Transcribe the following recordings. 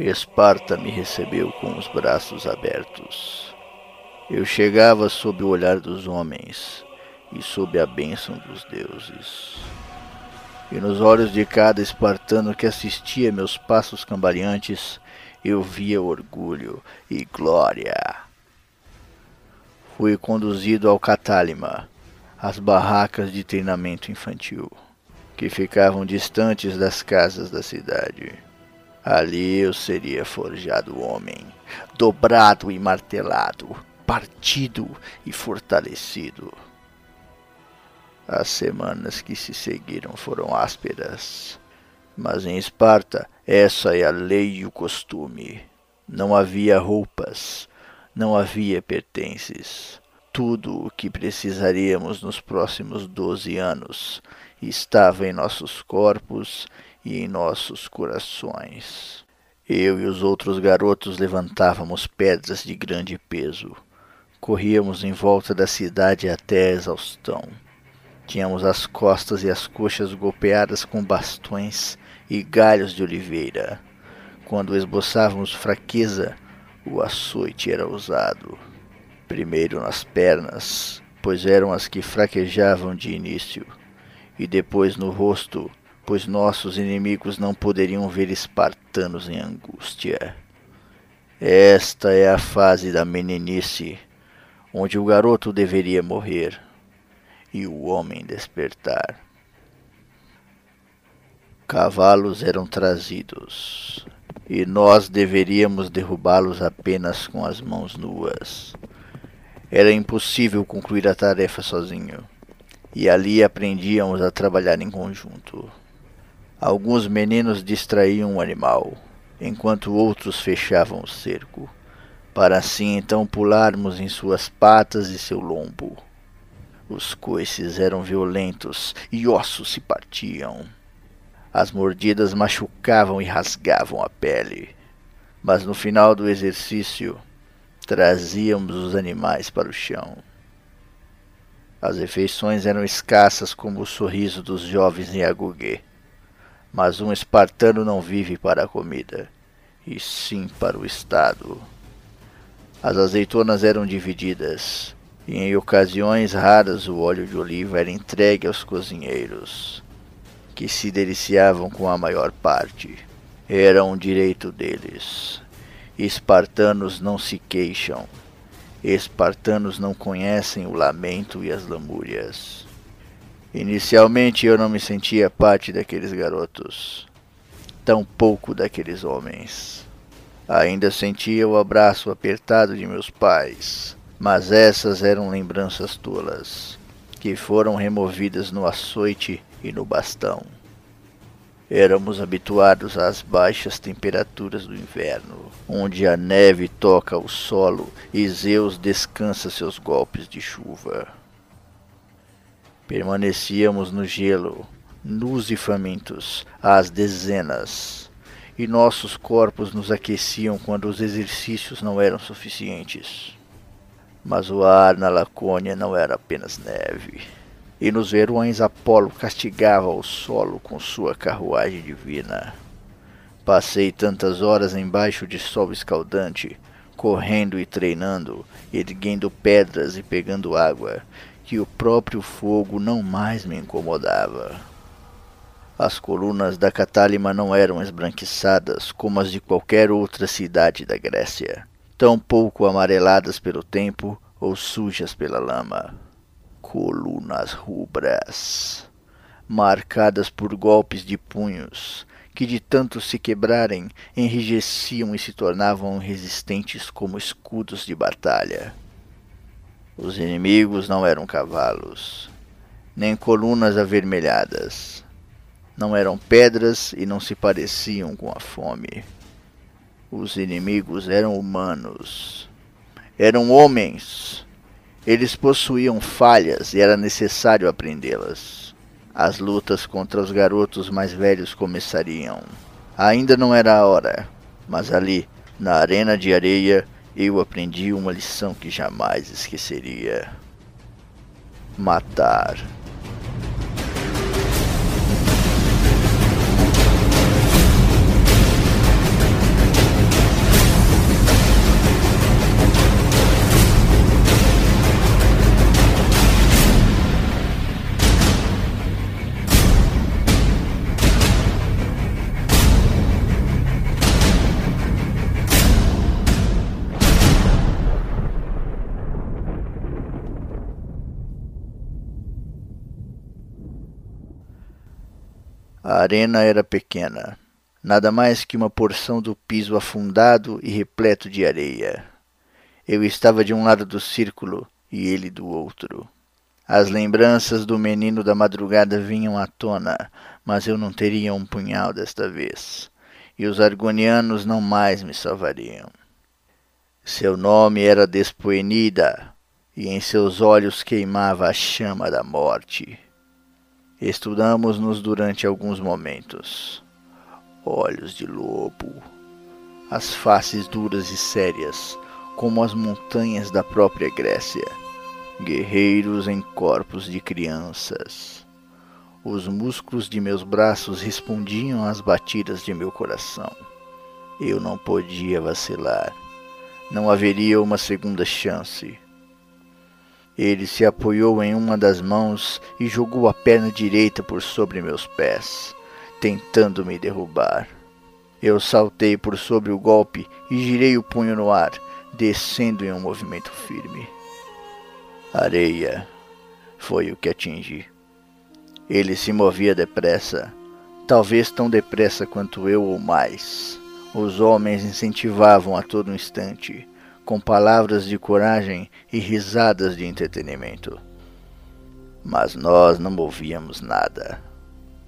Esparta me recebeu com os braços abertos. Eu chegava sob o olhar dos homens e sob a bênção dos deuses. E nos olhos de cada espartano que assistia meus passos cambaleantes, eu via orgulho e glória. Fui conduzido ao Catálima, as barracas de treinamento infantil, que ficavam distantes das casas da cidade. Ali eu seria forjado homem, dobrado e martelado, partido e fortalecido. As semanas que se seguiram foram ásperas, mas em Esparta essa é a lei e o costume. Não havia roupas, não havia pertences. Tudo o que precisaríamos nos próximos doze anos estava em nossos corpos e em nossos corações. Eu e os outros garotos levantávamos pedras de grande peso. Corríamos em volta da cidade até a exaustão. Tínhamos as costas e as coxas golpeadas com bastões e galhos de oliveira. Quando esboçávamos fraqueza, o açoite era usado. Primeiro nas pernas, pois eram as que fraquejavam de início, e depois no rosto, pois nossos inimigos não poderiam ver espartanos em angústia. Esta é a fase da meninice, onde o garoto deveria morrer e o homem despertar. Cavalos eram trazidos, e nós deveríamos derrubá-los apenas com as mãos nuas. Era impossível concluir a tarefa sozinho, e ali aprendíamos a trabalhar em conjunto. Alguns meninos distraíam o animal, enquanto outros fechavam o cerco, para assim então pularmos em suas patas e seu lombo. Os coices eram violentos e ossos se partiam. As mordidas machucavam e rasgavam a pele. Mas no final do exercício, trazíamos os animais para o chão. As refeições eram escassas como o sorriso dos jovens em Aguguê. Mas um espartano não vive para a comida, e sim para o Estado. As azeitonas eram divididas, e em ocasiões raras o óleo de oliva era entregue aos cozinheiros, que se deliciavam com a maior parte. Era um direito deles. Espartanos não se queixam. Espartanos não conhecem o lamento e as lamúrias. Inicialmente eu não me sentia parte daqueles garotos, tão pouco daqueles homens. Ainda sentia o abraço apertado de meus pais, mas essas eram lembranças tolas, que foram removidas no açoite e no bastão. Éramos habituados às baixas temperaturas do inverno, onde a neve toca o solo e Zeus descansa seus golpes de chuva. Permanecíamos no gelo, nus e famintos, às dezenas, e nossos corpos nos aqueciam quando os exercícios não eram suficientes. Mas o ar na Lacônia não era apenas neve, e nos verões Apolo castigava o solo com sua carruagem divina. Passei tantas horas embaixo de sol escaldante, correndo e treinando, erguendo pedras e pegando água, que o próprio fogo não mais me incomodava. As colunas da Catálima não eram esbranquiçadas como as de qualquer outra cidade da Grécia, tão pouco amareladas pelo tempo ou sujas pela lama. Colunas rubras, marcadas por golpes de punhos que de tanto se quebrarem, enrijeciam e se tornavam resistentes como escudos de batalha. Os inimigos não eram cavalos, nem colunas avermelhadas. Não eram pedras e não se pareciam com a fome. Os inimigos eram humanos. Eram homens. Eles possuíam falhas e era necessário aprendê-las. As lutas contra os garotos mais velhos começariam. Ainda não era a hora, mas ali, na arena de areia, eu aprendi uma lição que jamais esqueceria: matar. A arena era pequena, nada mais que uma porção do piso afundado e repleto de areia. Eu estava de um lado do círculo e ele do outro. As lembranças do menino da madrugada vinham à tona, mas eu não teria um punhal desta vez, e os argonianos não mais me salvariam. Seu nome era Despoenida, e em seus olhos queimava a chama da morte. Estudamos-nos durante alguns momentos. Olhos de lobo, as faces duras e sérias, como as montanhas da própria Grécia, guerreiros em corpos de crianças. Os músculos de meus braços respondiam às batidas de meu coração. Eu não podia vacilar. Não haveria uma segunda chance. Ele se apoiou em uma das mãos e jogou a perna direita por sobre meus pés, tentando me derrubar. Eu saltei por sobre o golpe e girei o punho no ar, descendo em um movimento firme. Areia foi o que atingi. Ele se movia depressa, talvez tão depressa quanto eu ou mais. Os homens incentivavam a todo instante, com palavras de coragem e risadas de entretenimento. Mas nós não ouvíamos nada.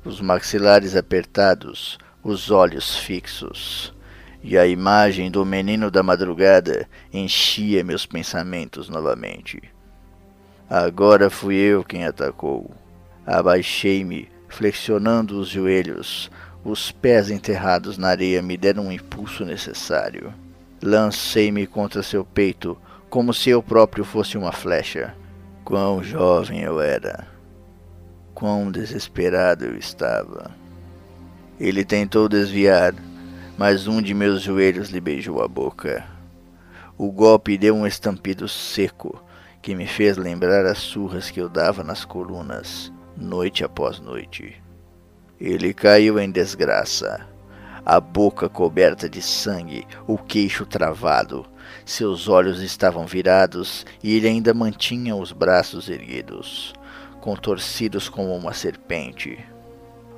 Os maxilares apertados, os olhos fixos, e a imagem do menino da madrugada enchia meus pensamentos novamente. Agora fui eu quem atacou. Abaixei-me, flexionando os joelhos. Os pés enterrados na areia me deram um impulso necessário. Lancei-me contra seu peito, como se eu próprio fosse uma flecha. Quão jovem eu era! Quão desesperado eu estava! Ele tentou desviar, mas um de meus joelhos lhe beijou a boca. O golpe deu um estampido seco que me fez lembrar as surras que eu dava nas colunas, noite após noite. Ele caiu em desgraça a boca coberta de sangue, o queixo travado. Seus olhos estavam virados e ele ainda mantinha os braços erguidos, contorcidos como uma serpente.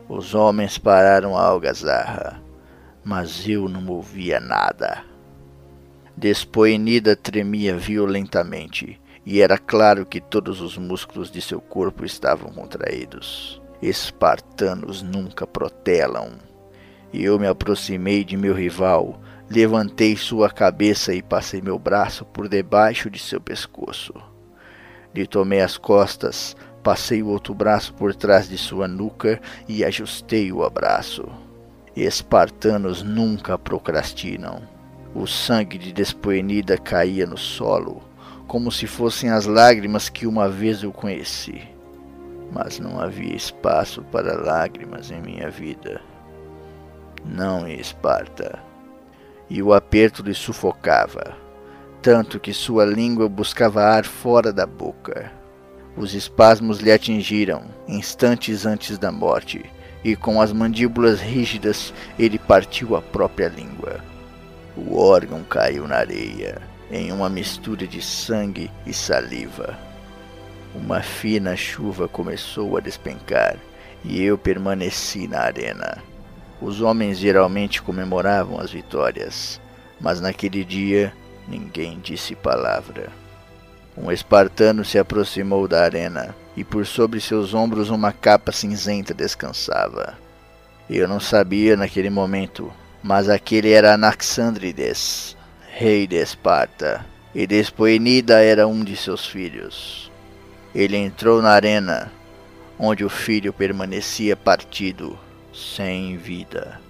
Os homens pararam a algazarra, mas eu não ouvia nada. Despoenida tremia violentamente, e era claro que todos os músculos de seu corpo estavam contraídos. Espartanos nunca protelam. E eu me aproximei de meu rival, levantei sua cabeça e passei meu braço por debaixo de seu pescoço. Lhe tomei as costas, passei o outro braço por trás de sua nuca e ajustei o abraço. Espartanos nunca procrastinam. O sangue de Despoenida caía no solo, como se fossem as lágrimas que uma vez eu conheci. Mas não havia espaço para lágrimas em minha vida não em Esparta. E o aperto lhe sufocava, tanto que sua língua buscava ar fora da boca. Os espasmos lhe atingiram, instantes antes da morte, e com as mandíbulas rígidas ele partiu a própria língua. O órgão caiu na areia, em uma mistura de sangue e saliva. Uma fina chuva começou a despencar e eu permaneci na arena Os homens geralmente comemoravam as vitórias, mas naquele dia ninguém disse palavra. Um espartano se aproximou da arena e por sobre seus ombros uma capa cinzenta descansava. Eu não sabia naquele momento, mas aquele era Anaxandrides, rei de Esparta, e Despoenida era um de seus filhos. Ele entrou na arena, onde o filho permanecia partido, sem vida.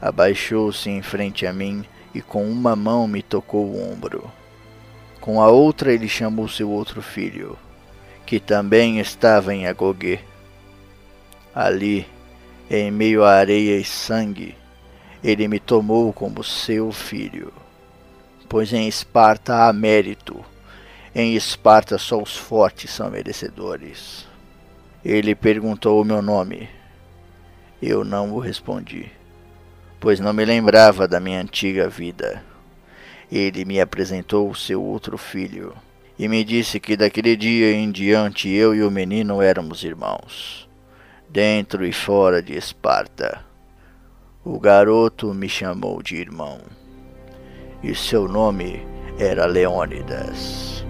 Abaixou-se em frente a mim e com uma mão me tocou o ombro. Com a outra ele chamou seu outro filho, que também estava em Agogê. Ali, em meio à areia e sangue, ele me tomou como seu filho. Pois em Esparta há mérito em Esparta só os fortes são merecedores. Ele perguntou o meu nome. Eu não o respondi, pois não me lembrava da minha antiga vida. Ele me apresentou seu outro filho e me disse que daquele dia em diante eu e o menino éramos irmãos, dentro e fora de Esparta. O garoto me chamou de irmão, e seu nome era Leônidas.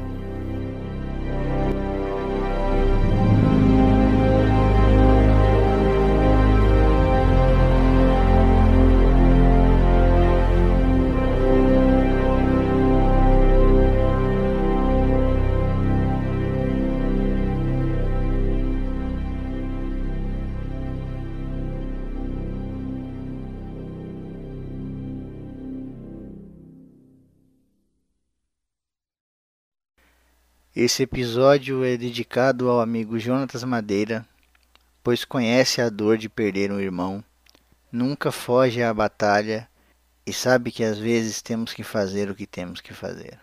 Esse episódio é dedicado ao amigo Jonatas Madeira, pois conhece a dor de perder um irmão, nunca foge à batalha e sabe que às vezes temos que fazer o que temos que fazer.